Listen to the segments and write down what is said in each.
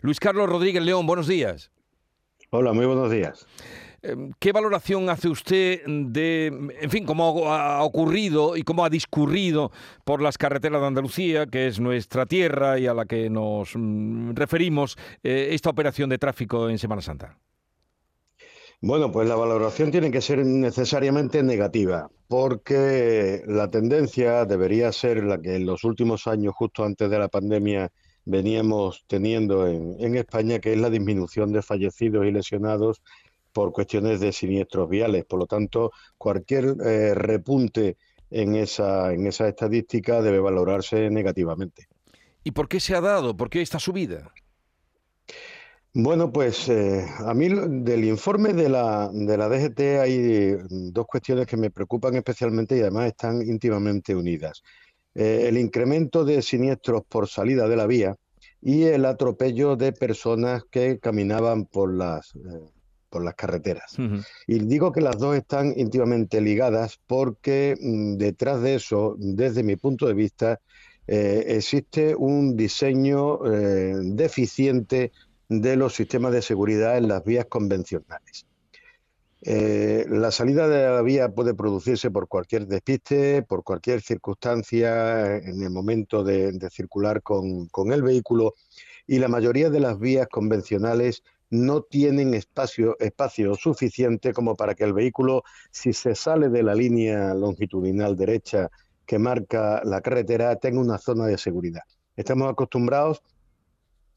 Luis Carlos Rodríguez León, buenos días. Hola, muy buenos días. Em, ¿Qué valoración hace usted de, en fin, cómo ha ocurrido y cómo ha discurrido por las carreteras de Andalucía, que es nuestra tierra y a la que nos mm, referimos, eh, esta operación de tráfico en Semana Santa? Bueno, pues la valoración tiene que ser necesariamente negativa, porque la tendencia debería ser la que en los últimos años, justo antes de la pandemia, veníamos teniendo en, España, que es la disminución de fallecidos y lesionados por cuestiones de siniestros viales. Por lo tanto, cualquier eh, repunte en esa, en esa estadística debe valorarse negativamente. ¿Y por qué se ha dado? ¿Por qué esta subida? Bueno, pues eh, a mí del informe de la, de la DGT hay dos cuestiones que me preocupan especialmente y además están íntimamente unidas. Eh, el incremento de siniestros por salida de la vía y el atropello de personas que caminaban por las, eh, por las carreteras. Y digo que las dos están íntimamente ligadas porque mm, detrás de eso, desde mi punto de vista, existe un diseño deficiente de los sistemas de seguridad en las vías convencionales. Eh, la salida de la vía puede producirse por cualquier despiste, por cualquier circunstancia en el momento de, circular con, el vehículo y la mayoría de las vías convencionales no tienen espacio, espacio suficiente como para que el vehículo, si se sale de la línea longitudinal derecha que marca la carretera, tenga una zona de seguridad. Estamos acostumbrados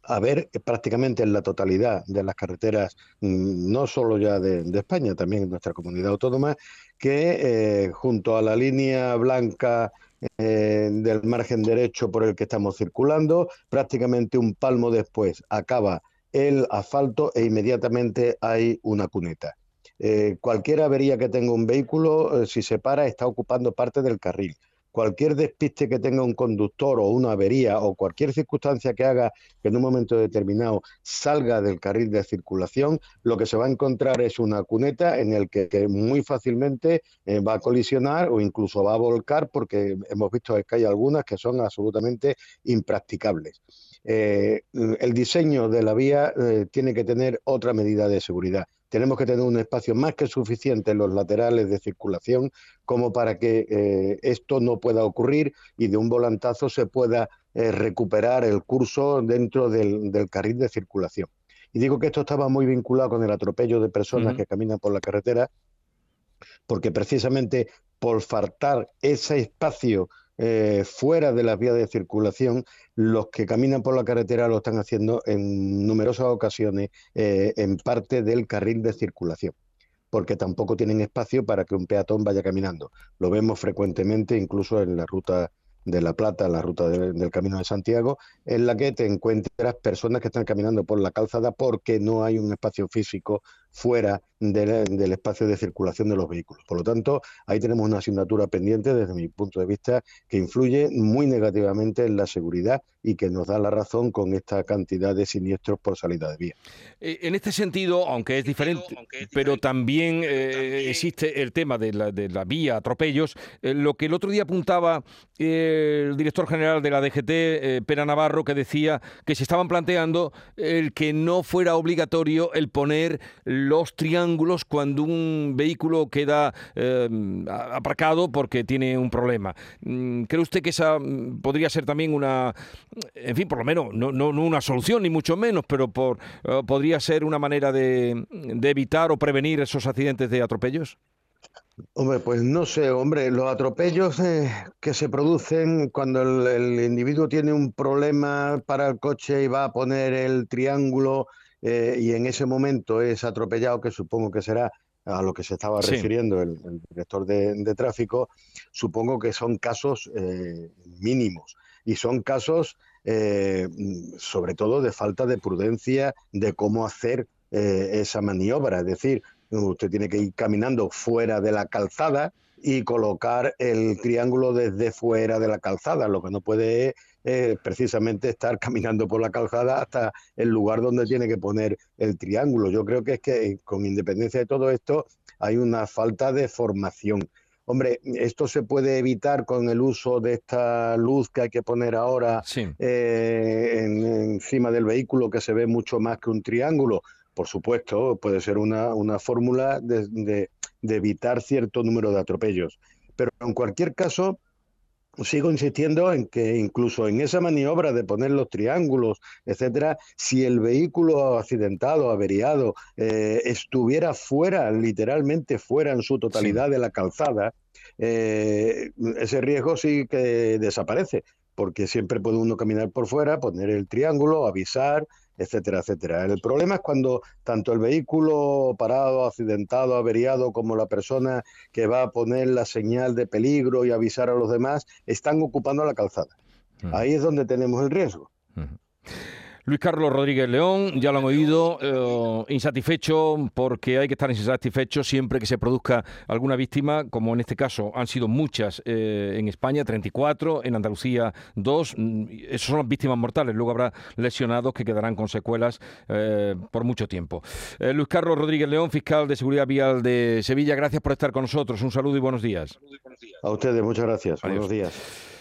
a ver prácticamente en la totalidad de las carreteras, mm, no solo ya de, España, también en nuestra comunidad autónoma, que eh, junto a la línea blanca eh, del margen derecho por el que estamos circulando, prácticamente un palmo después acaba el asfalto e inmediatamente hay una cuneta. Eh, cualquier avería que tenga un vehículo, si se para, está ocupando parte del carril cualquier despiste que tenga un conductor o una avería o cualquier circunstancia que haga que en un momento determinado salga del carril de circulación, lo que se va a encontrar es una cuneta en el que, muy fácilmente eh, va a colisionar o incluso va a volcar porque hemos visto que hay algunas que son absolutamente impracticables. Eh, el diseño de la vía eh, tiene que tener otra medida de seguridad tenemos que tener un espacio más que suficiente en los laterales de circulación como para que eh, esto no pueda ocurrir y de un volantazo se pueda eh, recuperar el curso dentro del, carril de circulación. Y digo que esto estaba muy vinculado con el atropello de personas que caminan por la carretera, porque precisamente por faltar ese espacio eh, fuera de las vías de circulación, los que caminan por la carretera lo están haciendo en numerosas ocasiones eh, en parte del carril de circulación porque tampoco tienen espacio para que un peatón vaya caminando. Lo vemos frecuentemente incluso en la ruta de La Plata, la ruta del Camino de Santiago, en la que te encuentras personas que están caminando por la calzada porque no hay un espacio físico fuera del espacio de circulación de los vehículos. Por lo tanto, ahí tenemos una asignatura pendiente desde mi punto de vista que influye muy negativamente en la seguridad y que nos da la razón con esta cantidad de siniestros por salida de vía. Eh, en este sentido, aunque es diferente, pero también eh, existe el tema de la, vía, atropellos, eh, lo que el otro día apuntaba el director general de la DGT, Pera Navarro, que decía que se estaban planteando el que no fuera obligatorio el poner los triángulos cuando un vehículo queda eh, aparcado porque tiene un problema. Mm, ¿Cree usted que esa mm, podría ser también una, en fin, por lo menos, no, no, una solución ni mucho menos, pero por, eh, podría ser una manera de, evitar o prevenir esos accidentes de atropellos? Hombre, pues no sé, hombre, los atropellos eh, que se producen cuando el, el, individuo tiene un problema para el coche y va a poner el triángulo eh, y en ese momento es atropellado, que supongo que será a lo que se estaba refiriendo el, director de, tráfico, supongo que son casos eh, mínimos y son casos sobre todo de falta de prudencia de cómo hacer esa maniobra. Es decir, usted tiene que ir caminando fuera de la calzada y colocar el triángulo desde fuera de la calzada. Lo que no puede es precisamente estar caminando por la calzada hasta el lugar donde tiene que poner el triángulo. Yo creo que es que con independencia de todo esto hay una falta de formación. Hombre, esto se puede evitar con el uso de esta luz que hay que poner ahora eh, encima del vehículo, que se ve mucho más que un triángulo. Por supuesto, puede ser una, una fórmula de, de evitar cierto número de atropellos. Pero en cualquier caso, sigo insistiendo en que incluso en esa maniobra de poner los triángulos, etcétera, si el vehículo accidentado, averiado, eh, estuviera fuera, literalmente fuera en su totalidad de la calzada, eh, ese riesgo sí que desaparece, porque siempre puede uno caminar por fuera, poner el triángulo, avisar, etcétera, etcétera. El problema es cuando tanto el vehículo parado, accidentado, averiado, como la persona que va a poner la señal de peligro y avisar a los demás, están ocupando la calzada. Ahí es donde tenemos el riesgo. Luis Carlos Rodríguez León, ya lo han oído, eh, insatisfecho porque hay que estar insatisfecho siempre que se produzca alguna víctima, como en este caso han sido muchas eh, en España, 34, en Andalucía 2, mm, esas son las víctimas mortales, luego habrá lesionados que quedarán con secuelas eh, por mucho tiempo. Luis Carlos Rodríguez León, fiscal de Seguridad Vial de Sevilla, gracias por estar con nosotros, un saludo y buenos días. A ustedes, muchas gracias, buenos días.